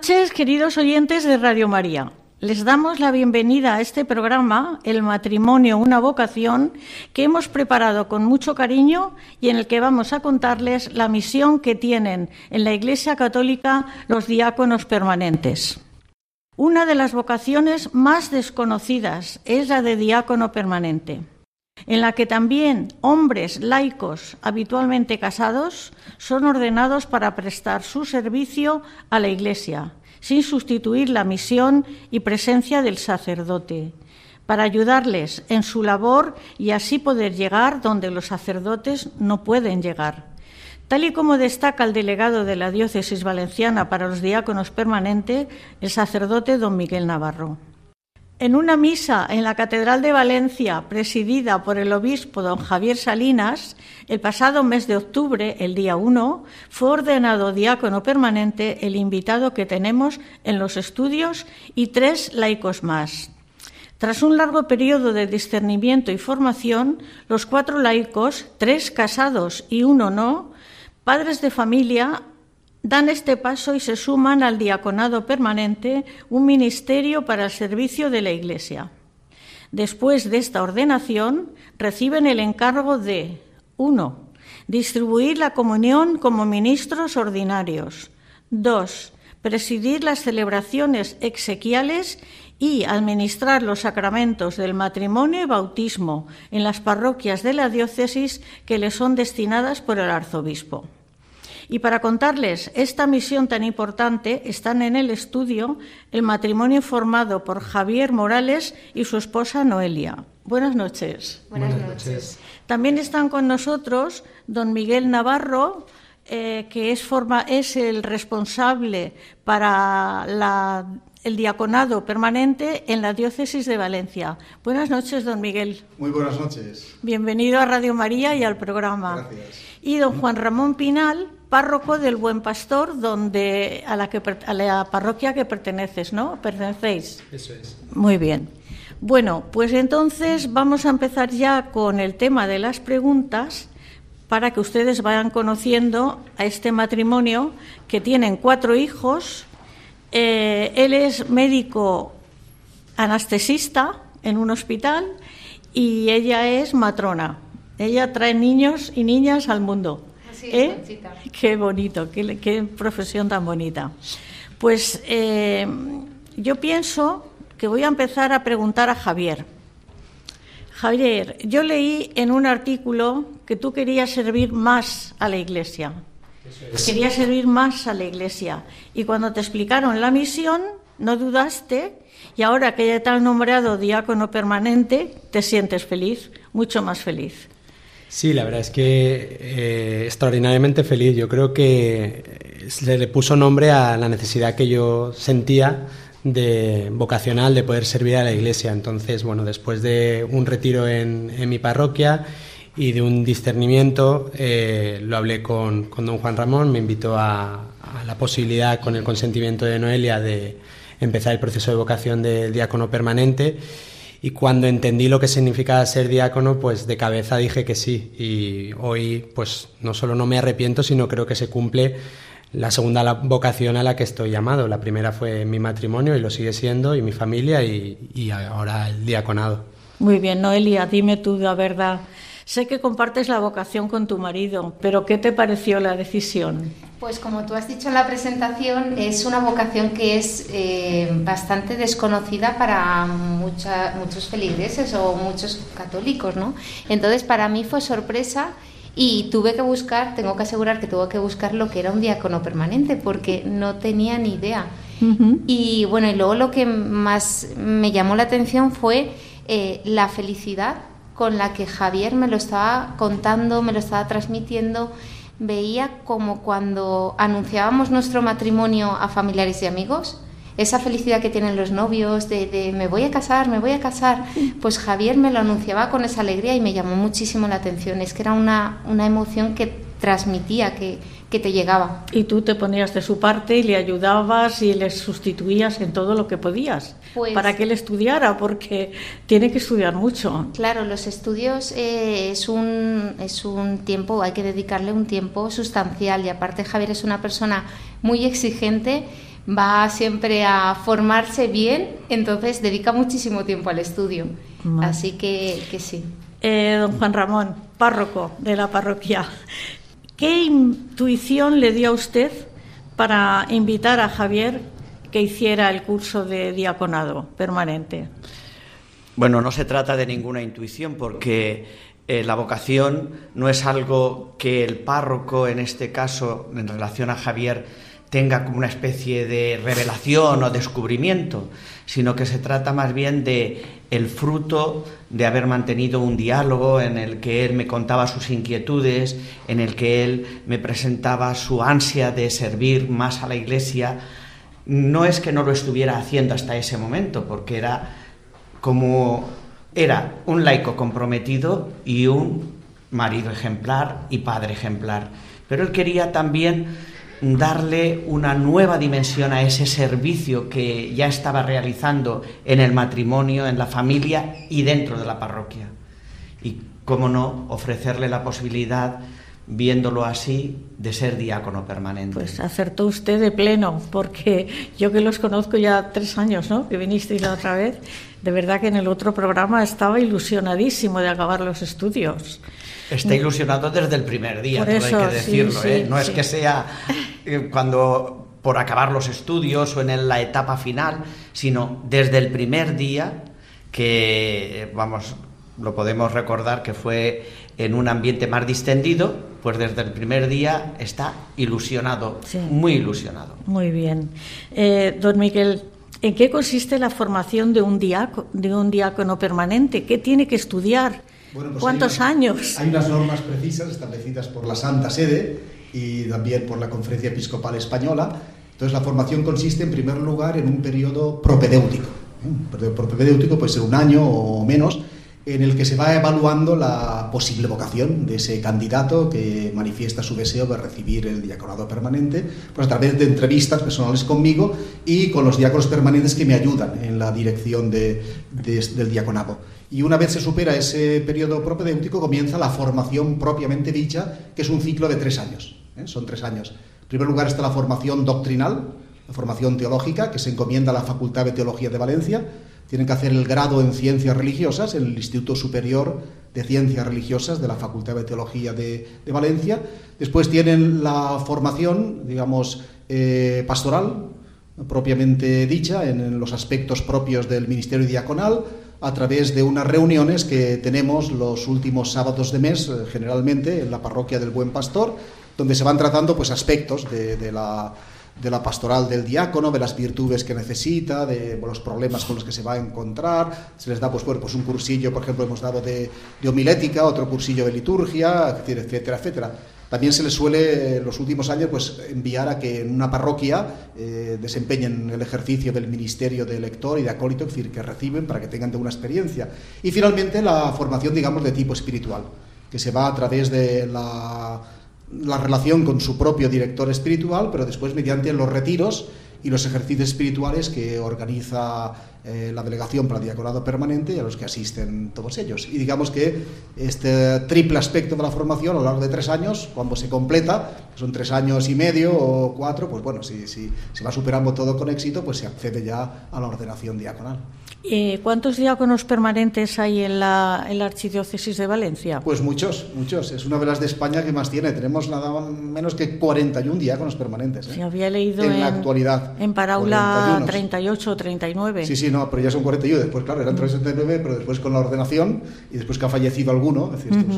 noches, queridos oyentes de Radio María. Les damos la bienvenida a este programa, El matrimonio, una vocación, que hemos preparado con mucho cariño y en el que vamos a contarles la misión que tienen en la Iglesia Católica los diáconos permanentes. Una de las vocaciones más desconocidas es la de diácono permanente, en la que también hombres laicos habitualmente casados son ordenados para prestar su servicio a la Iglesia, sin sustituir la misión y presencia del sacerdote, para ayudarles en su labor y así poder llegar donde los sacerdotes no pueden llegar. Tal y como destaca el delegado de la Diócesis Valenciana para los diáconos permanentes, el sacerdote don Miguel Navarro. En una misa en la Catedral de Valencia, presidida por el obispo don Javier Salinas, el pasado mes de octubre, el día 1, fue ordenado diácono permanente el invitado que tenemos en los estudios y tres laicos más. Tras un largo periodo de discernimiento y formación, los cuatro laicos, tres casados y uno no, padres de familia, dan este paso y se suman al diaconado permanente, un ministerio para el servicio de la Iglesia. Después de esta ordenación, reciben el encargo de 1. Distribuir la comunión como ministros ordinarios. 2. Presidir las celebraciones exequiales y administrar los sacramentos del matrimonio y bautismo en las parroquias de la diócesis que les son destinadas por el arzobispo. Y para contarles esta misión tan importante están en el estudio el matrimonio formado por Javier Morales y su esposa Noelia. Buenas noches. Buenas, noches. También están con nosotros don Miguel Navarro, eh, que es, forma, es el responsable para la, el diaconado permanente en la diócesis de Valencia. Buenas noches, don Miguel. Muy buenas noches. Bienvenido a Radio María y al programa. Gracias. Y don Juan Ramón Pinal, párroco del Buen Pastor, donde a la, que, a la parroquia que perteneces, ¿no? ¿Pertenecéis? Eso es. Muy bien. Bueno, pues entonces vamos a empezar ya con el tema de las preguntas para que ustedes vayan conociendo a este matrimonio que tienen cuatro hijos. Eh, él es médico anestesista en un hospital y ella es matrona. Ella trae niños y niñas al mundo. Es, ¿Eh? Conchita. Qué bonito, qué, qué profesión tan bonita. Pues eh, yo pienso que voy a empezar a preguntar a Javier. Javier, yo leí en un artículo que tú querías servir más a la iglesia. Querías servir más a la iglesia. Y cuando te explicaron la misión, no dudaste y ahora que ya te han nombrado diácono permanente, te sientes feliz, mucho más feliz. Sí, la verdad es que eh, extraordinariamente feliz. Yo creo que se le puso nombre a la necesidad que yo sentía de vocacional de poder servir a la iglesia. Entonces, bueno, después de un retiro en, en mi parroquia y de un discernimiento, eh, lo hablé con, con, don Juan Ramón, me invitó a, a, la posibilidad, con el consentimiento de Noelia, de empezar el proceso de vocación del diácono permanente. Y cuando entendí lo que significaba ser diácono, pues de cabeza dije que sí. Y hoy, pues no solo no me arrepiento, sino creo que se cumple la segunda vocación a la que estoy llamado. La primera fue mi matrimonio y lo sigue siendo, y mi familia, y, ahora el diaconado. Muy bien, Noelia, dime tú la verdad. Sé que compartes la vocación con tu marido, pero ¿qué te pareció la decisión? Pues como tú has dicho en la presentación, es una vocación que es eh, bastante desconocida para muchos feligreses o muchos católicos, ¿no? Entonces para mí fue sorpresa y tuve que buscar, tengo que asegurar que tuve que buscar lo que era un diácono permanente porque no tenía ni idea. Y bueno, y luego lo que más me llamó la atención fue eh, la felicidad con la que Javier me lo estaba contando, me lo estaba transmitiendo, veía como cuando anunciábamos nuestro matrimonio a familiares y amigos, esa felicidad que tienen los novios de, me voy a casar, me voy a casar, pues Javier me lo anunciaba con esa alegría y me llamó muchísimo la atención. Es que era una, una emoción que transmitía, que, que te llegaba. Y tú te ponías de su parte y le ayudabas y le sustituías en todo lo que podías pues, para que él estudiara, porque tiene que estudiar mucho. Claro, los estudios eh, es, un, es un tiempo, hay que dedicarle un tiempo sustancial y aparte Javier es una persona muy exigente va siempre a formarse bien, entonces dedica muchísimo tiempo al estudio. Así que, que sí. Eh, don Juan Ramón, párroco de la parroquia, ¿Qué intuición le dio a usted para invitar a Javier que hiciera el curso de diaconado permanente? Bueno, no se trata de ninguna intuición porque eh, la vocación no es algo que el párroco, en este caso, en relación a Javier, tenga como una especie de revelación o descubrimiento, sino que se trata más bien de el fruto de haber mantenido un diálogo en el que él me contaba sus inquietudes, en el que él me presentaba su ansia de servir más a la Iglesia. No es que no lo estuviera haciendo hasta ese momento, porque era como era un laico comprometido y un marido ejemplar y padre ejemplar, pero él quería también darle una nueva dimensión a ese servicio que ya estaba realizando en el matrimonio, en la familia y dentro de la parroquia. Y, cómo no, ofrecerle la posibilidad, viéndolo así, de ser diácono permanente. Pues acertó usted de pleno, porque yo que los conozco ya tres años, ¿no? Que vinisteis la otra vez, de verdad que en el otro programa estaba ilusionadísimo de acabar los estudios. Está ilusionado desde el primer día, todo hay que decirlo. ¿eh? No es que sea eh, cuando por acabar los estudios o en la etapa final, sino desde el primer día que, vamos, lo podemos recordar que fue en un ambiente más distendido, pues desde el primer día está ilusionado, muy ilusionado. Muy bien. Eh, don Miguel, ¿en qué consiste la formación de un, diácono, de un diácono permanente? ¿Qué tiene que estudiar? Pues ¿Cuántos años? Hay unas normas precisas establecidas por la Santa Sede y también por la Conferencia Episcopal Española. Entonces, la formación consiste, en primer lugar, en un periodo propedéutico. Un periodo propedéutico puede ser un año o menos, en el que se va evaluando la posible vocación de ese candidato que manifiesta su deseo de recibir el diaconado permanente, pues a través de entrevistas personales conmigo y con los diáconos permanentes que me ayudan en la dirección de, del diaconado. Y una vez se supera ese periodo propedéutico, comienza la formación propiamente dicha, que es un ciclo de tres años. ¿Eh? Son tres años. En primer lugar está la formación doctrinal, la formación teológica, que se encomienda a la Facultad de Teología de Valencia tienen que hacer el grado en ciencias religiosas en el Instituto Superior de Ciencias Religiosas de la Facultad de Teología de, Valencia. Después tienen la formación, digamos, eh, pastoral, propiamente dicha, en, los aspectos propios del Ministerio Diaconal, a través de unas reuniones que tenemos los últimos sábados de mes, eh, generalmente en la parroquia del Buen Pastor, donde se van tratando pues, aspectos de la de la pastoral del diácono, de las virtudes que necesita, de los problemas con los que se va a encontrar. Se les da pues, bueno, pues un cursillo, por ejemplo, hemos dado de, homilética, otro cursillo de liturgia, etcétera, etcétera. También se les suele en los últimos años pues, enviar a que en una parroquia eh, desempeñen el ejercicio del ministerio de lector y de acólito, es decir, que reciben para que tengan de una experiencia. Y finalmente la formación, digamos, de tipo espiritual, que se va a través de la la relación con su propio director espiritual, pero después mediante los retiros y los ejercicios espirituales que organiza eh, la delegación para el diaconado permanente y a los que asisten todos ellos. Y digamos que este triple aspecto de la formación a lo largo de tres años, cuando se completa, son tres años y medio o cuatro, pues bueno, si, si se va superando todo con éxito, pues se accede ya a la ordenación diaconal. Eh, ¿Cuántos diáconos permanentes hay en la, en la, Archidiócesis de Valencia? Pues muchos, muchos. Es una de las de España que más tiene. Tenemos nada menos que 41 diáconos permanentes. ¿eh? Se había leído en, la actualidad. En Paraula 38 o 39. Sí, sí, no, pero ya son 41. Después, claro, eran 39, pero después con la ordenación y después que ha fallecido alguno, es decir, estos,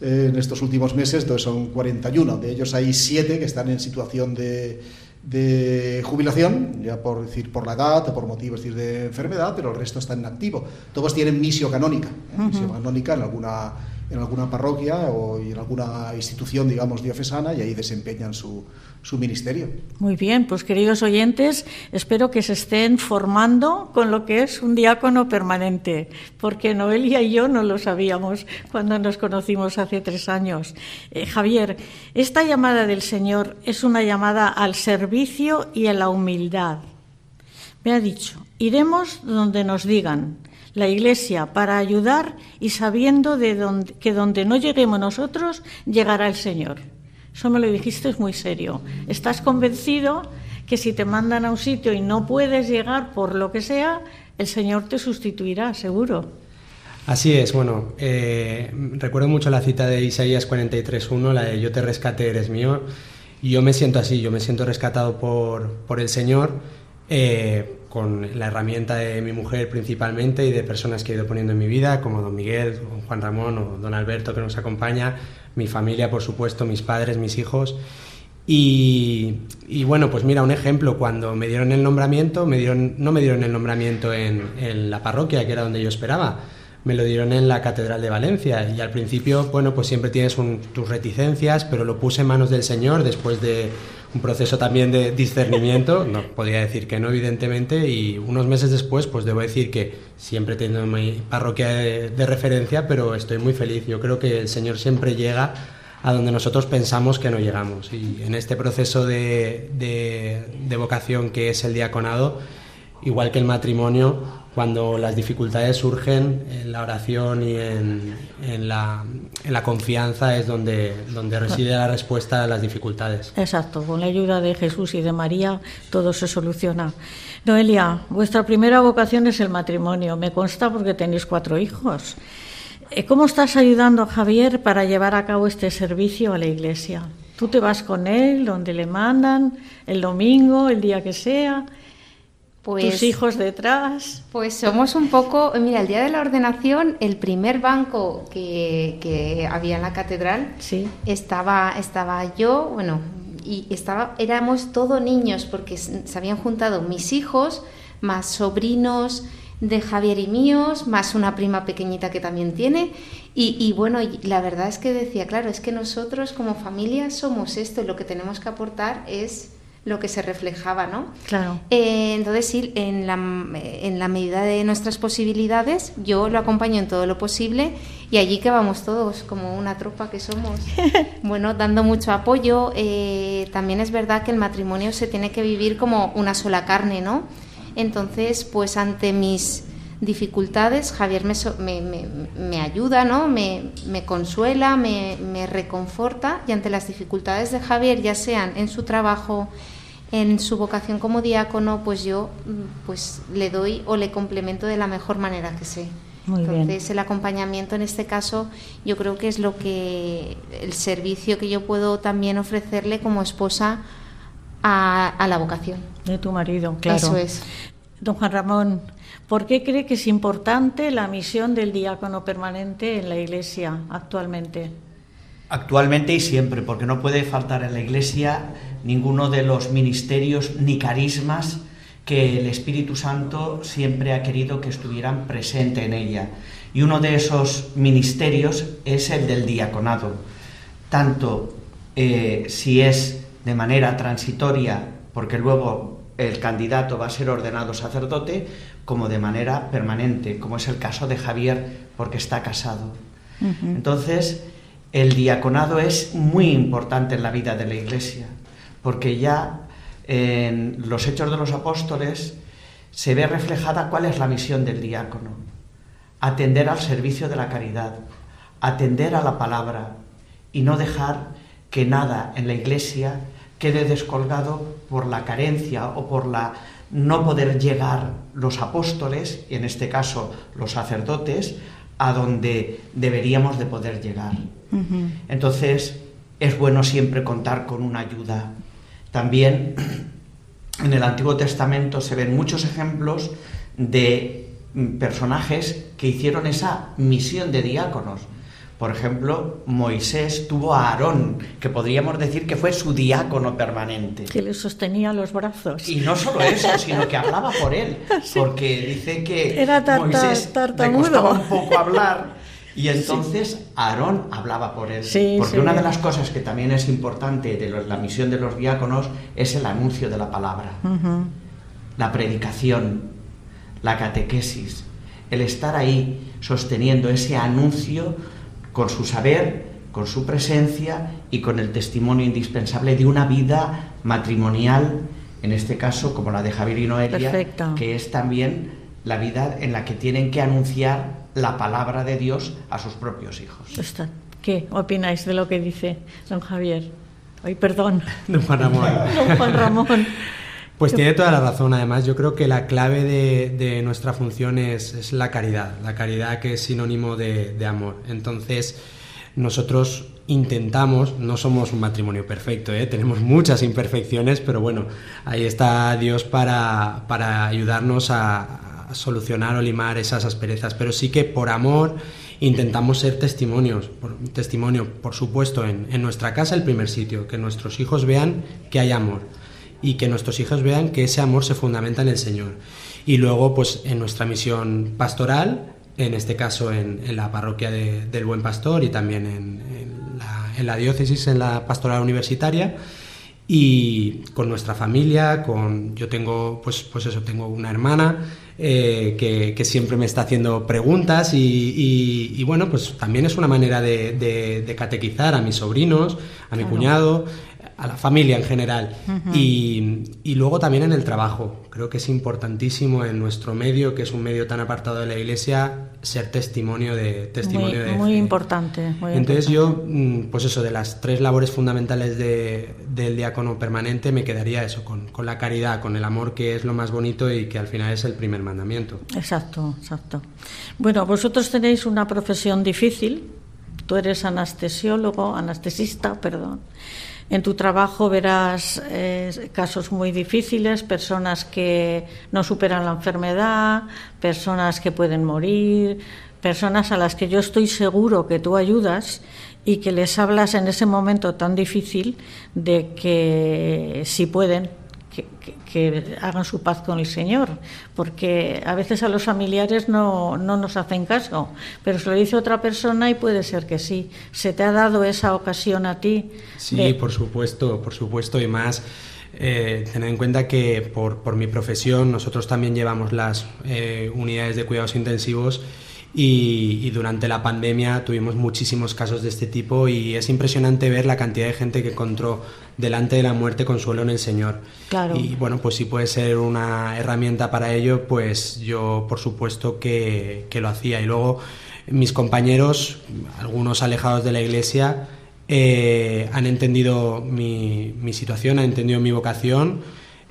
eh, en estos últimos meses, entonces son 41. De ellos hay 7 que están en situación de de jubilación, ya por decir por la edad o por motivos decir, de enfermedad, pero el resto está en activo. Todos tienen misión canónica, ¿eh? canónica en alguna en alguna parroquia o en alguna institución, digamos, diocesana y ahí desempeñan su, su ministerio. Muy bien, pues queridos oyentes, espero que se estén formando con lo que es un diácono permanente, porque Noelia y yo no lo sabíamos cuando nos conocimos hace tres años. Eh, Javier, esta llamada del Señor es una llamada al servicio y a la humildad. Me ha dicho, iremos donde nos digan la Iglesia para ayudar y sabiendo de que donde no lleguemos nosotros, llegará el Señor. Eso me lo dijiste es muy serio. ¿Estás convencido que si te mandan a un sitio y no puedes llegar por lo que sea, el Señor te sustituirá, seguro? Así es, bueno, eh, recuerdo mucho la cita de Isaías 43.1, la de yo te rescate, eres mío, y yo me siento así, yo me siento rescatado por, por el Señor eh, con la herramienta de mi mujer principalmente y de personas que he ido poniendo en mi vida, como don Miguel, Juan Ramón o don Alberto que nos acompaña, mi familia, por supuesto, mis padres, mis hijos. Y, bueno, pues mira, un ejemplo, cuando me dieron el nombramiento, me dieron, no me dieron el nombramiento en, en la parroquia, que era donde yo esperaba, me lo dieron en la Catedral de Valencia. Y al principio, bueno, pues siempre tienes tus reticencias, pero lo puse en manos del Señor después de un proceso también de discernimiento. No podía decir que no, evidentemente. Y unos meses después, pues debo decir que siempre tengo mi parroquia de, referencia, pero estoy muy feliz. Yo creo que el Señor siempre llega a donde nosotros pensamos que no llegamos. Y en este proceso de, de vocación que es el diaconado, igual que el matrimonio, cuando las dificultades surgen en la oración y en, en, la, en, la, confianza es donde, donde reside la respuesta a las dificultades. Exacto, con la ayuda de Jesús y de María todo se soluciona. Noelia, vuestra primera vocación es el matrimonio, me consta porque tenéis cuatro hijos. Eh, ¿Cómo estás ayudando a Javier para llevar a cabo este servicio a la iglesia? ¿Tú te vas con él donde le mandan, el domingo, el día que sea? Pues, ¿Tus hijos detrás? Pues somos un poco, mira, el día de la ordenación, el primer banco que, había en la catedral, sí. estaba, estaba yo, bueno, y estaba, éramos todos niños porque se habían juntado mis hijos, más sobrinos de Javier y míos, más una prima pequeñita que también tiene. Y, y bueno, la verdad es que decía, claro, es que nosotros como familia somos esto y lo que tenemos que aportar es lo que se reflejaba, ¿no? Claro. Eh, entonces, sí, en la, en la medida de nuestras posibilidades, yo lo acompaño en todo lo posible y allí que vamos todos, como una tropa que somos, bueno, dando mucho apoyo. Eh, también es verdad que el matrimonio se tiene que vivir como una sola carne, ¿no? Entonces, pues ante mis dificultades, Javier me, me, me, ayuda, ¿no? me, me consuela, me, me reconforta y ante las dificultades de Javier, ya sean en su trabajo, en su vocación como diácono, pues yo mm, pues le doy o le complemento de la mejor manera que sé. Entonces el acompañamiento en este caso yo creo que es lo que el servicio que yo puedo también ofrecerle como esposa a, a la vocación. De tu marido, claro. Eso es. Don Juan Ramón, ¿por qué cree que es importante la misión del diácono permanente en la Iglesia actualmente? Actualmente y siempre, porque no puede faltar en la Iglesia ninguno de los ministerios ni carismas que el Espíritu Santo siempre ha querido que estuvieran presentes en ella. Y uno de esos ministerios es el del diaconado, tanto eh, si es de manera transitoria, porque luego el candidato va a ser ordenado sacerdote, como de manera permanente, como es el caso de Javier, porque está casado. Entonces, el diaconado es muy importante en la vida de la Iglesia, porque ya en los Hechos de los Apóstoles se ve reflejada cuál es la misión del diácono. Atender al servicio de la caridad, atender a la palabra y no dejar que nada en la iglesia quede descolgado por la carencia o por la no poder llegar los apóstoles, y en este caso los sacerdotes, a donde deberíamos de poder llegar. Entonces, es bueno siempre contar con una ayuda. También en el Antiguo Testamento se ven muchos ejemplos de personajes que hicieron esa misión de diáconos. Por ejemplo, Moisés tuvo a Aarón, que podríamos decir que fue su diácono permanente. Que le sostenía los brazos. Y no solo eso, sino que hablaba por él, porque dice que Era Moisés le costaba un poco hablar y entonces Aarón hablaba por él. Sí, porque sí. una de las cosas que también es importante de la misión de los diáconos es el anuncio de la palabra, la predicación, la catequesis, el estar ahí sosteniendo ese anuncio con su saber, con su presencia y con el testimonio indispensable de una vida matrimonial, en este caso como la de Javier y Noelia, Perfecto. que es también la vida en la que tienen que anunciar la palabra de Dios a sus propios hijos. Está. ¿Qué opináis de lo que dice don Javier? Ay, perdón, Don Juan Ramón. don Juan Ramón. Pues tiene toda la razón. Además, yo creo que la clave de, de nuestra función es, es la caridad. La caridad que es sinónimo de, de amor. Entonces, nosotros intentamos, no somos un matrimonio perfecto, ¿eh? tenemos muchas imperfecciones, pero bueno, ahí está Dios para, para ayudarnos a solucionar o limar esas asperezas. Pero sí que por amor intentamos ser testimonios, por, testimonio, por supuesto, en, en nuestra casa el primer sitio, que nuestros hijos vean que hay amor y que nuestros hijos vean que ese amor se fundamenta en el Señor. Y luego, pues en nuestra misión pastoral, en este caso en, en la parroquia de- del Buen Pastor y también en, en la, en la diócesis, en la pastoral universitaria, y con nuestra familia, con yo tengo, pues, pues eso, tengo una hermana eh, que, que siempre me está haciendo preguntas y, y- y, bueno, pues también es una manera de, de- de catequizar a mis sobrinos, a mi Claro. cuñado, a la familia en general. y, y luego también en el trabajo. Creo que es importantísimo en nuestro medio, que es un medio tan apartado de la iglesia, ser testimonio de testimonio Muy, de muy importante. muy Entonces importante. yo, mm, pues eso, de las tres labores fundamentales de- del diácono permanente, me quedaría eso, con, con la caridad, con el amor, que es lo más bonito y que al final es el primer mandamiento. Exacto, exacto. Bueno, vosotros tenéis una profesión difícil. Tú eres anestesiólogo, anestesista, perdón. En tu trabajo verás eh, casos muy difíciles, personas que no superan la enfermedad, personas que pueden morir, personas a las que yo estoy seguro que tú ayudas y que les hablas en ese momento tan difícil de que si pueden que, que- que hagan su paz con el Señor, porque a veces a los familiares no, no nos hacen caso, pero se lo dice otra persona y puede ser que sí. ¿Se te ha dado esa ocasión a ti? Sí, de- por supuesto, por supuesto, y más eh, tener en cuenta que por, por mi profesión nosotros también llevamos las eh, unidades de cuidados intensivos y, y durante la pandemia tuvimos muchísimos casos de este tipo y es impresionante ver la cantidad de gente que encontró delante de la muerte consuelo en el Señor. Claro. Y bueno, pues si puede ser una herramienta para ello, pues yo por supuesto que, que lo hacía. Y luego mis compañeros, algunos alejados de la iglesia, eh, han entendido mi, mi situación, han entendido mi vocación,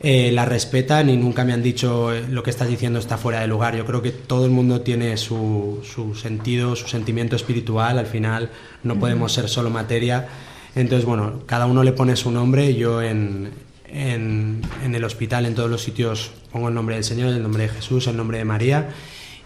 eh, la respetan y nunca me han dicho eh, lo que estás diciendo está fuera de lugar. Yo creo que todo el mundo tiene su, su sentido, su sentimiento espiritual, al final no podemos ser solo materia. Entonces, bueno, cada uno le pone su nombre, yo en, en, en el hospital, en todos los sitios, pongo el nombre del Señor, el nombre de Jesús, el nombre de María.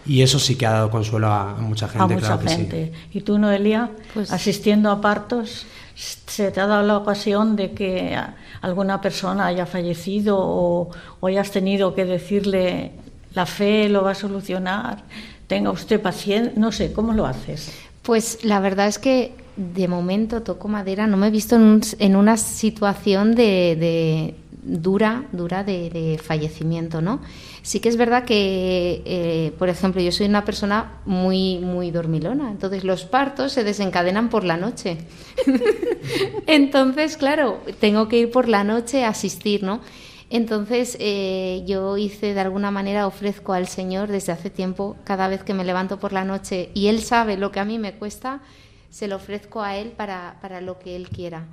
Y eso sí que ha dado consuelo a, a mucha gente, a mucha claro que sí. gente. ¿Y tú, Noelia, Pues- asistiendo a partos, se te ha dado la ocasión de que alguna persona haya fallecido o, o hayas tenido que decirle la fe lo va a solucionar? Tenga usted paciencia, no sé, ¿cómo lo haces? Pues la verdad es que de momento toco madera, no me he visto en, un- en una situación de, de dura, dura de, fallecimiento, ¿no? Sí que es verdad que, eh, por ejemplo, yo soy una persona muy, muy dormilona, entonces los partos se desencadenan por la noche. entonces, claro, tengo que ir por la noche a asistir, ¿no? Entonces eh, yo hice de alguna manera, ofrezco al Señor desde hace tiempo, cada vez que me levanto por la noche y Él sabe lo que a mí me cuesta, se lo ofrezco a Él para, para lo que Él quiera.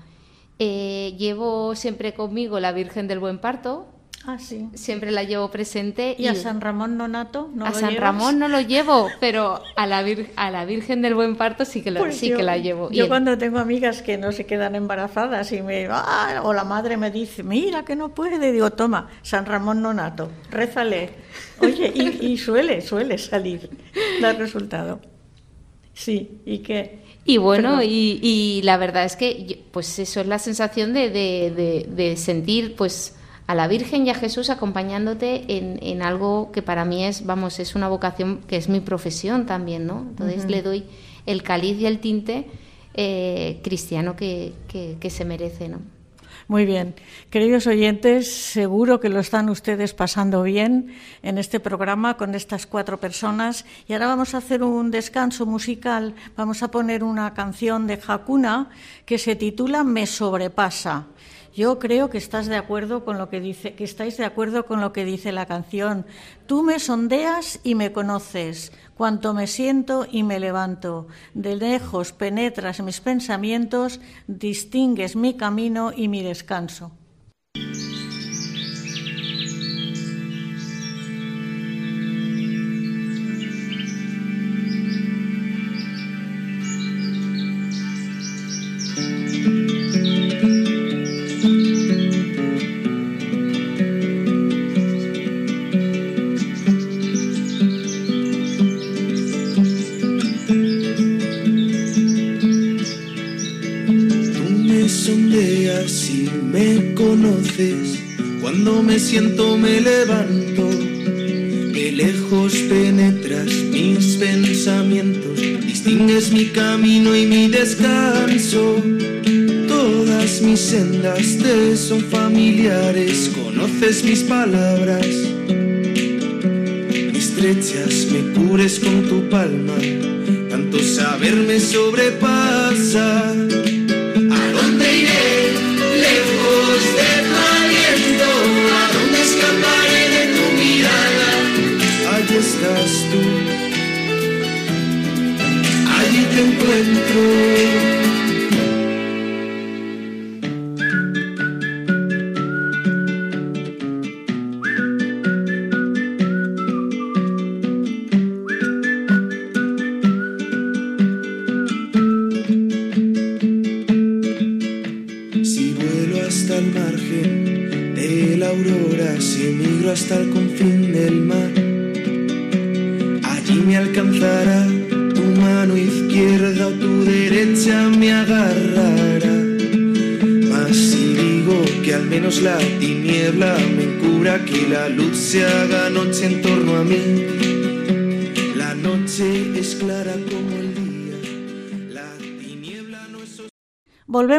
Eh, llevo siempre conmigo la Virgen del Buen Parto, Ah, sí. siempre la llevo presente. ¿Y a San Ramón Nonato? ¿No a San llevas? Ramón no lo llevo, pero a la, vir- a la Virgen del Buen Parto sí que, lo, Pues sí yo- que la llevo. Yo cuando tengo amigas que no se quedan embarazadas y me ah, o la madre me dice, mira que no puede, digo, toma, San Ramón Nonato, rézale. Oye, y, y suele, suele salir, dar resultado. Sí, y que Y bueno, y, y la verdad es que, pues eso es la sensación de, de- de- de sentir, pues, a la Virgen y a Jesús acompañándote en, en algo que para mí es, vamos, es una vocación que es mi profesión también, ¿no? Entonces le doy el caliz y el tinte eh, cristiano que, que- que se merece, ¿no? Muy bien. Queridos oyentes, seguro que lo están ustedes pasando bien en este programa con estas cuatro personas. Y ahora vamos a hacer un descanso musical. Vamos a poner una canción de Hakuna que se titula Me sobrepasa. Yo creo que estás de acuerdo con lo que dice, que estáis de acuerdo con lo que dice la canción. Tú me sondeas y me conoces, cuanto me siento y me levanto. De lejos penetras mis pensamientos, distingues mi camino y mi descanso. Mis palabras. Estrechas, me cures con tu palma. Tanto saber me sobrepasa. ¿A dónde iré? Lejos de tu aliento. ¿A dónde escaparé de tu mirada? Allí estás tú. Allí te encuentro.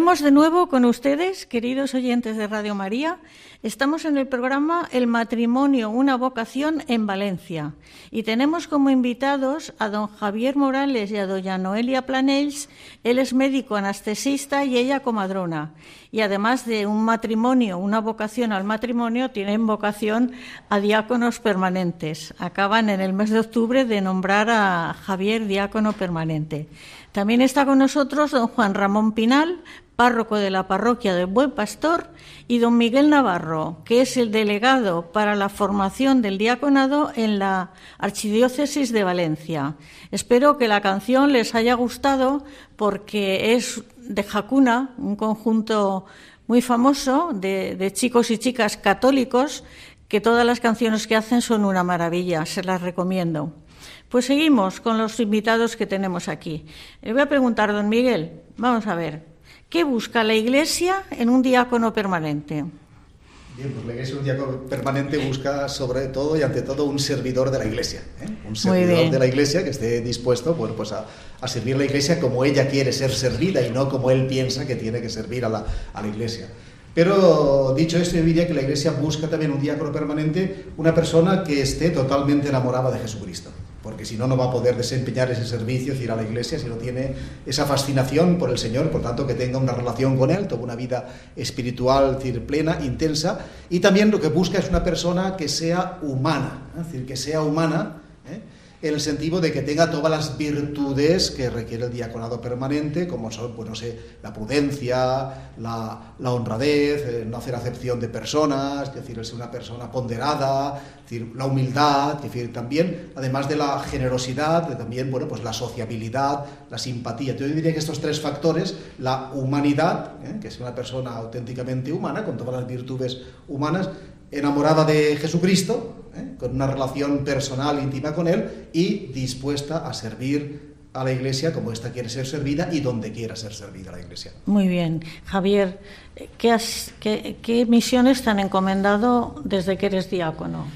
Volvemos de nuevo con ustedes, queridos oyentes de Radio María. Estamos en el programa El matrimonio, una vocación en Valencia. Y tenemos como invitados a don Javier Morales y a doña Noelia Planells. Él es médico anestesista y ella comadrona. Y además de un matrimonio, una vocación al matrimonio, tienen vocación a diáconos permanentes. Acaban en el mes de octubre de nombrar a Javier diácono permanente. También está con nosotros don Juan Ramón Pinal, párroco de la parroquia del Buen Pastor, y don Miguel Navarro, que es el delegado para la formación del diaconado en la Archidiócesis de Valencia. Espero que la canción les haya gustado porque es de Jacuna, un conjunto muy famoso de, de chicos y chicas católicos que todas las canciones que hacen son una maravilla, se las recomiendo. Pues seguimos con los invitados que tenemos aquí. Le voy a preguntar, don Miguel, vamos a ver, ¿qué busca la Iglesia en un diácono permanente? Bien, pues la Iglesia un diácono permanente busca sobre todo y ante todo un servidor de la Iglesia. ¿eh? Un servidor de la Iglesia que esté dispuesto bueno, pues a, a servir a la Iglesia como ella quiere ser servida y no como él piensa que tiene que servir a la, a la Iglesia. Pero dicho esto, yo diría que la Iglesia busca también un diácono permanente, una persona que esté totalmente enamorada de Jesucristo. Porque si no, no va a poder desempeñar ese servicio, es ir a la iglesia, si no tiene esa fascinación por el Señor, por tanto, que tenga una relación con Él, toda una vida espiritual, decir, plena, intensa, y también lo que busca es una persona que sea humana, es decir, que sea humana, ¿eh? En el sentido de que tenga todas las virtudes que requiere el diaconado permanente, como son, pues no sé, la prudencia, la, honradez, eh, no hacer acepción de personas, es decir, ser una persona ponderada, decir, la humildad, decir, también, además de la generosidad, de también, bueno, pues la sociabilidad, la simpatía. Yo diría que estos tres factores, la humanidad, ¿eh? que es una persona auténticamente humana, con todas las virtudes humanas, enamorada de Jesucristo, ¿eh? con una relación personal íntima con Él y dispuesta a servir a la Iglesia como ésta quiere ser servida y donde quiera ser servida la Iglesia. Muy bien. Javier, ¿qué, has, qué, qué misiones te han encomendado desde que eres diácono?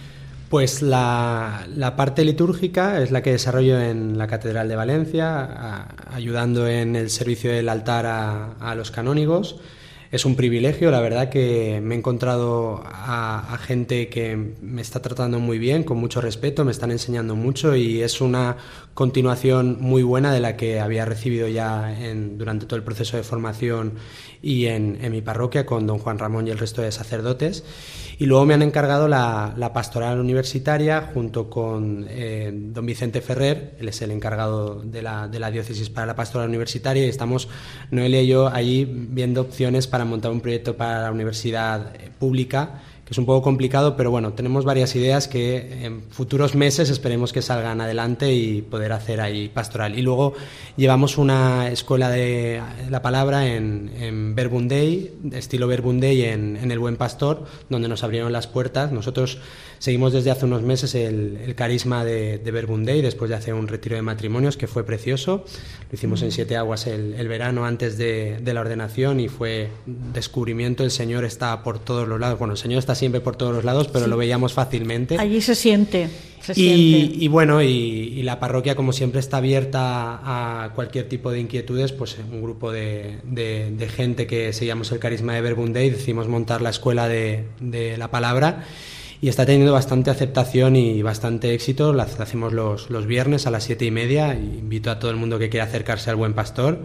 Pues la, la, parte litúrgica es la que desarrollo en la Catedral de Valencia, a, ayudando en el servicio del altar a, a los canónigos es un privilegio, la verdad que me he encontrado a, gente que me está tratando muy bien, con mucho respeto, me están enseñando mucho y es una continuación muy buena de la que había recibido ya en, durante todo el proceso de formación y en, mi parroquia con don Juan Ramón y el resto de sacerdotes. Y luego me han encargado la, pastoral universitaria junto con eh, don Vicente Ferrer, él es el encargado de la, de la diócesis para la pastoral universitaria y estamos, Noelia y yo, allí viendo opciones para montar un proyecto para la universidad pública es un poco complicado, pero bueno, tenemos varias ideas que en futuros meses esperemos que salgan adelante y poder hacer ahí pastoral. Y luego llevamos una escuela de la palabra en, en estilo Verbundey en, en El Buen Pastor, donde nos abrieron las puertas. Nosotros seguimos desde hace unos meses el, el carisma de, de Verbundey, después de hacer un retiro de matrimonios que fue precioso. Lo hicimos en Siete Aguas el, el verano antes de, de la ordenación y fue descubrimiento. El Señor está por todos los lados. Bueno, el Señor está siempre por todos los lados, pero sí. lo veíamos fácilmente. Allí se siente. Se y, siente. y, bueno, y, y, la parroquia, como siempre, está abierta a cualquier tipo de inquietudes. Pues un grupo de, de, de gente que seguíamos el carisma de Verbunday decidimos montar la escuela de, de la palabra y está teniendo bastante aceptación y bastante éxito. La hacemos los, los viernes a las siete y media. Invito a todo el mundo que quiera acercarse al Buen Pastor.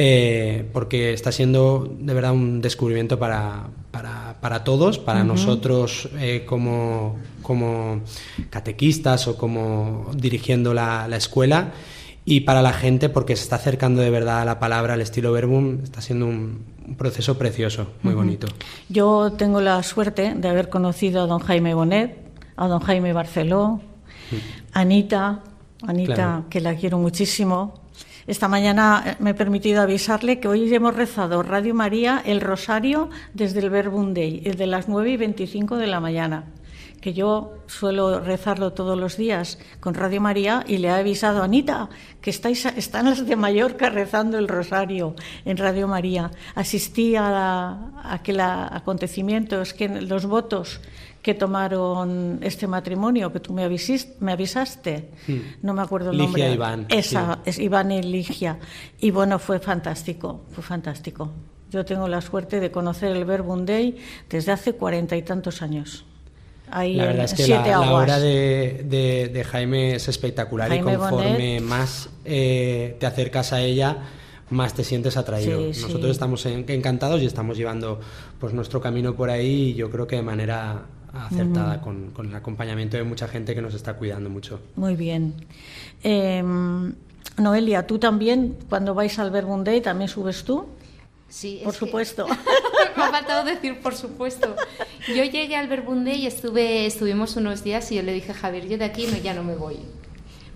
Eh, porque está siendo de verdad un descubrimiento para, para, para todos, para uh -huh. nosotros eh, como, como, catequistas o como dirigiendo la, la, escuela y para la gente porque se está acercando de verdad a la palabra, al estilo verbum, está siendo un, un proceso precioso, muy uh -huh. bonito. Yo tengo la suerte de haber conocido a don Jaime Bonet, a don Jaime Barceló, uh -huh. Anita, Anita, claro. que la quiero muchísimo, esta mañana eh, me he permitido avisarle que hoy hemos rezado Radio María el Rosario desde el Verbum Dei, desde las 9 y 25 de la mañana que yo suelo rezarlo todos los días con Radio María y le he avisado a Anita que estáis, están las de Mallorca rezando el rosario en Radio María. Asistí a, la, a aquel acontecimiento, es que los votos que tomaron este matrimonio que tú me, avisiste, me avisaste, sí. no me acuerdo el Ligia nombre. Iván. Esa, sí. es Iván y Ligia. Y bueno, fue fantástico, fue fantástico. Yo tengo la suerte de conocer el Verbum Dei desde hace cuarenta y tantos años. Ahí la verdad es que la, la, obra de, de, de, Jaime es espectacular Jaime y conforme Bonet. más eh, te acercas a ella, más te sientes atraído. Sí, Nosotros sí. estamos encantados y estamos llevando pues nuestro camino por ahí y yo creo que de manera acertada mm. con, con, el acompañamiento de mucha gente que nos está cuidando mucho. Muy bien. Eh, Noelia, tú también, cuando vais al Verbum Day, ¿también subes tú? Sí, por supuesto. Me ha faltado decir por supuesto. Yo llegué al Verbunde y estuve, estuvimos unos días y yo le dije a Javier, yo de aquí no, ya no me voy.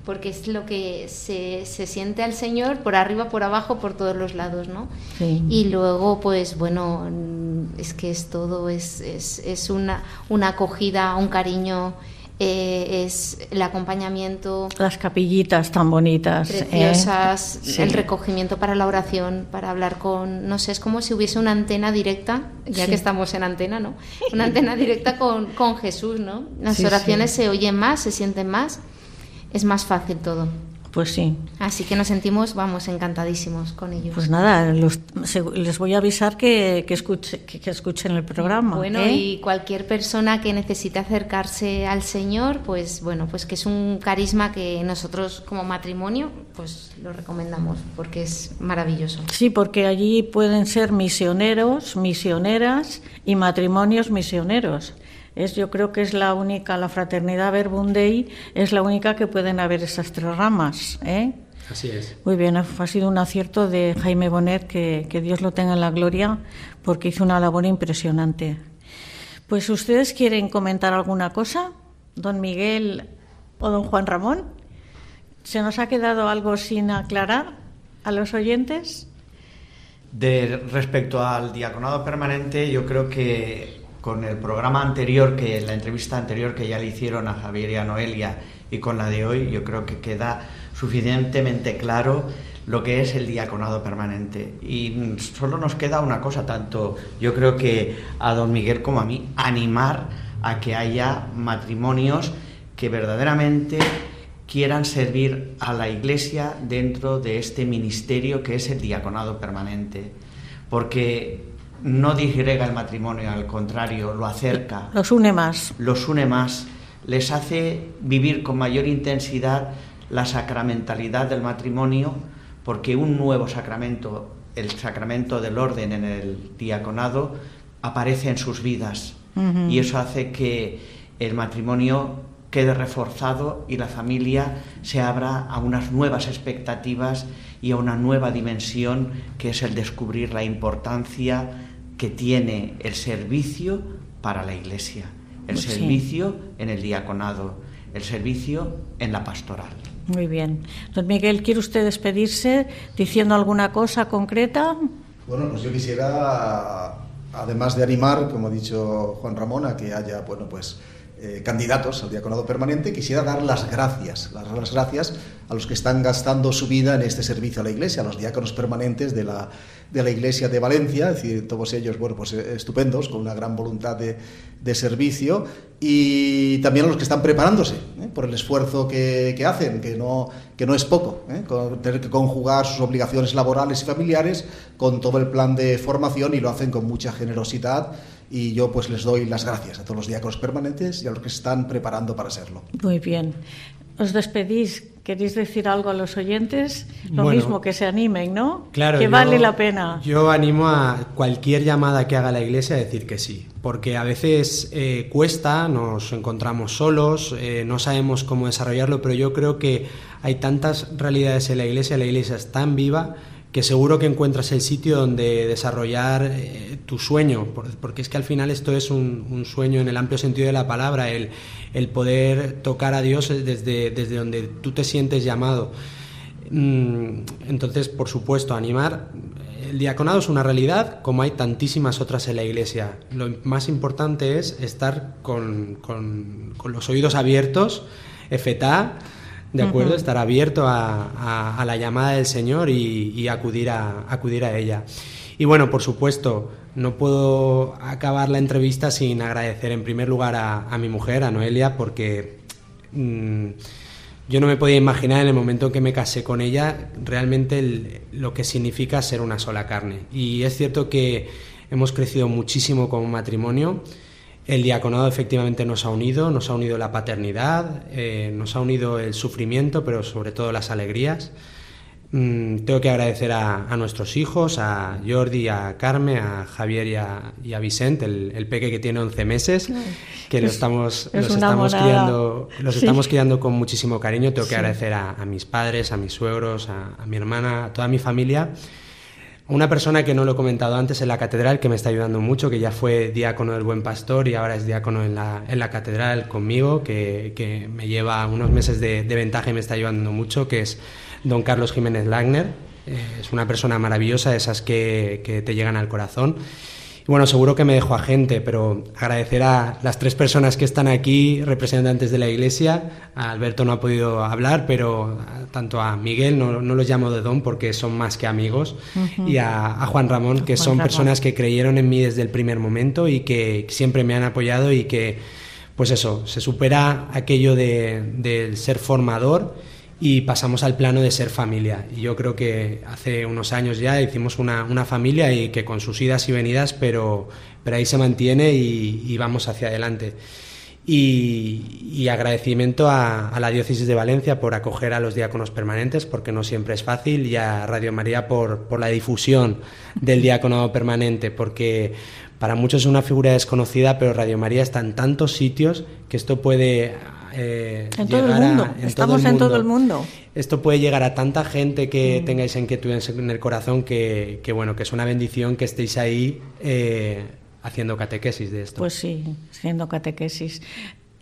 Porque es lo que se, se, siente al Señor por arriba, por abajo, por todos los lados, ¿no? Sí. Y luego, pues bueno, es que es todo, es, es, es una, una acogida, un cariño eh, es el acompañamiento. Las capillitas tan bonitas. Preciosas, eh. sí. el recogimiento para la oración, para hablar con, no sé, es como si hubiese una antena directa, ya sí. que estamos en antena, ¿no? Una antena directa con, con Jesús, ¿no? Las sí, oraciones se oyen más, se sienten más, es más fácil todo. Pues sí. Así que nos sentimos, vamos, encantadísimos con ellos. Pues nada, les voy a avisar que, que, escuchen el programa. Bueno, ¿eh? y cualquier persona que necesite acercarse al Señor, pues bueno, pues que es un carisma que nosotros como matrimonio, pues lo recomendamos porque es maravilloso. Sí, porque allí pueden ser misioneros, misioneras y matrimonios misioneros. Es, yo creo que es la única, la fraternidad Verbum es la única que pueden haber esas tres ramas. ¿eh? Así es. Muy bien, ha sido un acierto de Jaime Bonet, que, que Dios lo tenga en la gloria, porque hizo una labor impresionante. Pues ustedes quieren comentar alguna cosa, don Miguel o don Juan Ramón. ¿Se nos ha quedado algo sin aclarar a los oyentes? De respecto al diaconado permanente, yo creo que con el programa anterior, que la entrevista anterior que ya le hicieron a Javier y a Noelia y con la de hoy, yo creo que queda suficientemente claro lo que es el diaconado permanente. Y solo nos queda una cosa, tanto yo creo que a don Miguel como a mí, animar a que haya matrimonios que verdaderamente quieran servir a la Iglesia dentro de este ministerio que es el diaconado permanente. Porque no disgrega el matrimonio, al contrario, lo acerca. Los une más. Los une más, les hace vivir con mayor intensidad la sacramentalidad del matrimonio, porque un nuevo sacramento, el sacramento del orden en el diaconado, aparece en sus vidas. Y eso hace que el matrimonio quede reforzado y la familia se abra a unas nuevas expectativas y a una nueva dimensión que es el descubrir la importancia que tiene el servicio para la Iglesia, el servicio en el diaconado, el servicio en la pastoral. Muy bien. Don Miguel, ¿quiere usted despedirse diciendo alguna cosa concreta? Bueno, pues yo quisiera, además de animar, como ha dicho Juan Ramón, a que haya, bueno, pues eh, candidatos al diaconado permanente, quisiera dar las gracias, las, las gracias a los que están gastando su vida en este servicio a la Iglesia, a los diáconos permanentes de la, de la Iglesia de Valencia, es decir, todos ellos, bueno, pues eh, estupendos, con una gran voluntad de, de servicio, y también a los que están preparándose ¿eh? por el esfuerzo que, que, hacen, que no, que no es poco, ¿eh? tener que conjugar sus obligaciones laborales y familiares con todo el plan de formación y lo hacen con mucha generosidad y yo pues les doy las gracias a todos los diáconos permanentes y a los que se están preparando para serlo. Muy bien. Os despedís. ¿Queréis decir algo a los oyentes? Lo mismo, que se animen, ¿no? Claro. Que vale la pena. Yo animo a cualquier llamada que haga la Iglesia a decir que sí, porque a veces eh, cuesta, nos encontramos solos, eh, no sabemos cómo desarrollarlo, pero yo creo que hay tantas realidades en la Iglesia, la Iglesia es tan viva que seguro que encuentras el sitio donde desarrollar eh, tu sueño, porque es que al final esto es un, sueño en el amplio sentido de la palabra, el, el poder tocar a Dios desde, desde donde tú te sientes llamado. Mm, entonces, por supuesto, animar. El diaconado es una realidad, como hay tantísimas otras en la iglesia. Lo más importante es estar con, con, con los oídos abiertos, efetá, ¿de acuerdo? Estar abierto a, la llamada del Señor y, acudir, a, acudir a ella. Y bueno, por supuesto, no puedo acabar la entrevista sin agradecer en primer lugar a, mi mujer, a Noelia, porque mm, yo no me podía imaginar en el momento en que me casé con ella realmente lo que significa ser una sola carne. Y es cierto que hemos crecido muchísimo como matrimonio. El diaconado efectivamente nos ha unido, nos ha unido la paternidad, eh, nos ha unido el sufrimiento, pero sobre todo las alegrías. Mm, tengo que agradecer a, nuestros hijos, a Jordi, a Carmen, a Javier y a, Vicente, el, peque que tiene 11 meses, que los estamos, los estamos, criando, los estamos criando con muchísimo cariño. Tengo que agradecer a, mis padres, a mis suegros, a mi hermana, a toda mi familia una persona que no lo he comentado antes en la catedral, que me está ayudando mucho, que ya fue diácono del Buen Pastor y ahora es diácono en la, en la catedral conmigo, que, que, me lleva unos meses de, ventaja y me está ayudando mucho, que es don Carlos Jiménez Lagner. Eh, es una persona maravillosa, esas que, que te llegan al corazón. Y bueno, seguro que me dejo a gente, pero agradecer a las tres personas que están aquí, representantes de la Iglesia. A Alberto no ha podido hablar, pero tanto a Miguel, no, no los llamo de don porque son más que amigos, y a, Juan Ramón, que son personas que creyeron en mí desde el primer momento y que siempre me han apoyado y que, pues eso, se supera aquello de, del ser formador y pasamos al plano de ser familia. Y yo creo que hace unos años ya hicimos una, una familia y que con sus idas y venidas, pero, pero ahí se mantiene y, vamos hacia adelante. Y, agradecimiento a, a, la Diócesis de Valencia por acoger a los diáconos permanentes, porque no siempre es fácil, y a Radio María por, por la difusión del diácono permanente, porque para muchos es una figura desconocida, pero Radio María está en tantos sitios que esto puede eh, en todo el mundo. Estamos en todo el mundo. Esto puede llegar a tanta gente que mm. tengáis inquietudes en el corazón que, bueno, que es una bendición que estéis ahí eh, haciendo catequesis de esto. Pues sí, haciendo catequesis.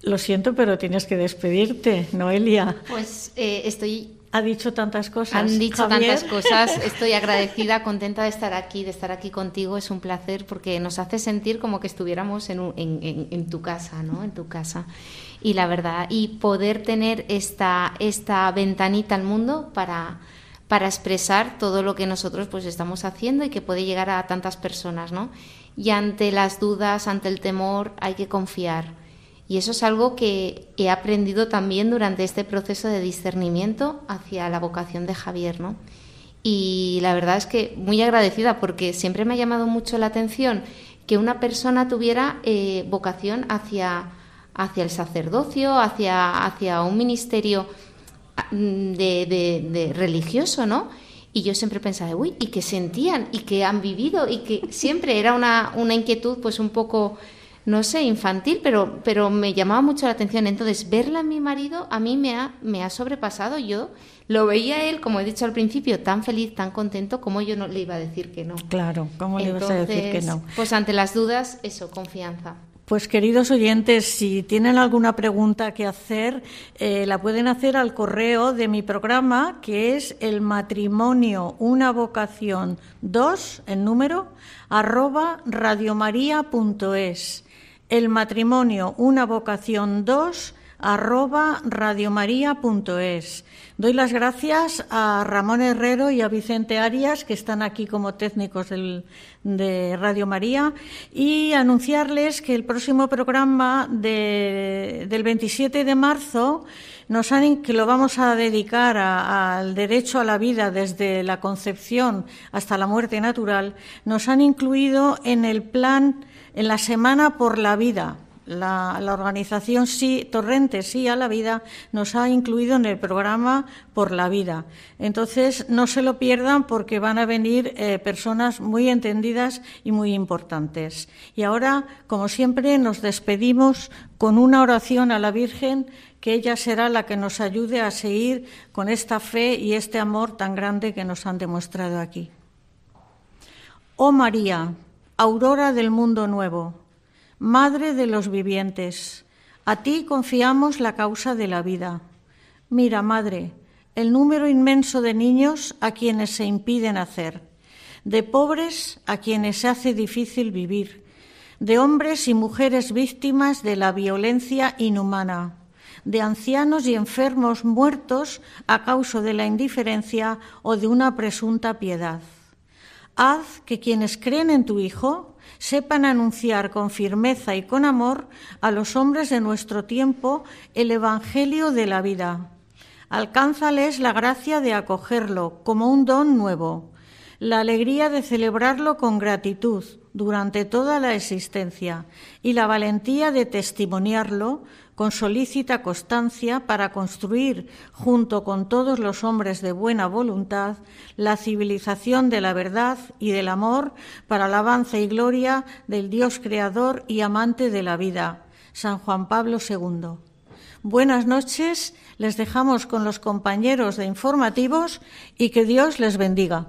Lo siento, pero tienes que despedirte, Noelia. Pues eh, estoy ha dicho tantas cosas. Han dicho tantas cosas. Estoy agradecida, contenta de estar aquí, de estar aquí contigo. Es un placer porque nos hace sentir como que estuviéramos en, en tu casa, ¿no? En tu casa y la verdad, y poder tener esta, esta ventanita al mundo para, para expresar todo lo que nosotros pues estamos haciendo y que puede llegar a tantas personas, ¿no? Y ante las dudas, ante el temor, hay que confiar. Y eso es algo que he aprendido también durante este proceso de discernimiento hacia la vocación de Javier, ¿no? Y la verdad es que muy agradecida porque siempre me ha llamado mucho la atención que una persona tuviera eh, vocación hacia hacia el sacerdocio, hacia, hacia un ministerio mm, de, religioso, ¿no? Y yo siempre pensaba, uy, y que sentían, y que han vivido, y que siempre era una, una inquietud, pues un poco, no sé, infantil, pero, pero me llamaba mucho la atención. Entonces, verla en mi marido a mí me ha, me ha sobrepasado. Yo lo veía él, como he dicho al principio, tan feliz, tan contento, como yo no le iba a decir que no. Claro, ¿cómo le ibas a decir que no? Pues ante las dudas, eso, confianza. Pues queridos oyentes, si tienen alguna pregunta que hacer, eh, la pueden hacer al correo de mi programa, que es el matrimonio una vocación 2, el número, arroba radiomaria.es. El matrimonio una vocación 2, arroba radiomaria.es. Doy las gracias a Ramón Herrero y a Vicente Arias, que están aquí como técnicos de Radio María, y anunciarles que el próximo programa del 27 de marzo que lo vamos a dedicar al derecho a la vida desde la concepción hasta la muerte natural, nos han incluido en el plan, en la Semana por la Vida la, organización sí, Torrente Sí a la Vida nos ha incluido en el programa Por la Vida. Entonces, no se lo pierdan porque van a venir eh, personas muy entendidas y muy importantes. Y ahora, como siempre, nos despedimos con una oración a la Virgen que ella será la que nos ayude a seguir con esta fe y este amor tan grande que nos han demostrado aquí. Oh María, aurora del mundo nuevo, Madre de los vivientes, a ti confiamos la causa de la vida. Mira, Madre, el número inmenso de niños a quienes se impide nacer, de pobres a quienes se hace difícil vivir, de hombres y mujeres víctimas de la violencia inhumana, de ancianos y enfermos muertos a causa de la indiferencia o de una presunta piedad. Haz que quienes creen en tu Hijo sepan anunciar con firmeza y con amor a los hombres de nuestro tiempo el Evangelio de la vida. Alcánzales la gracia de acogerlo como un don nuevo, la alegría de celebrarlo con gratitud durante toda la existencia y la valentía de testimoniarlo con solícita constancia para construir, junto con todos los hombres de buena voluntad, la civilización de la verdad y del amor para alabanza y gloria del Dios creador y amante de la vida. San Juan Pablo II. Buenas noches, les dejamos con los compañeros de informativos y que Dios les bendiga.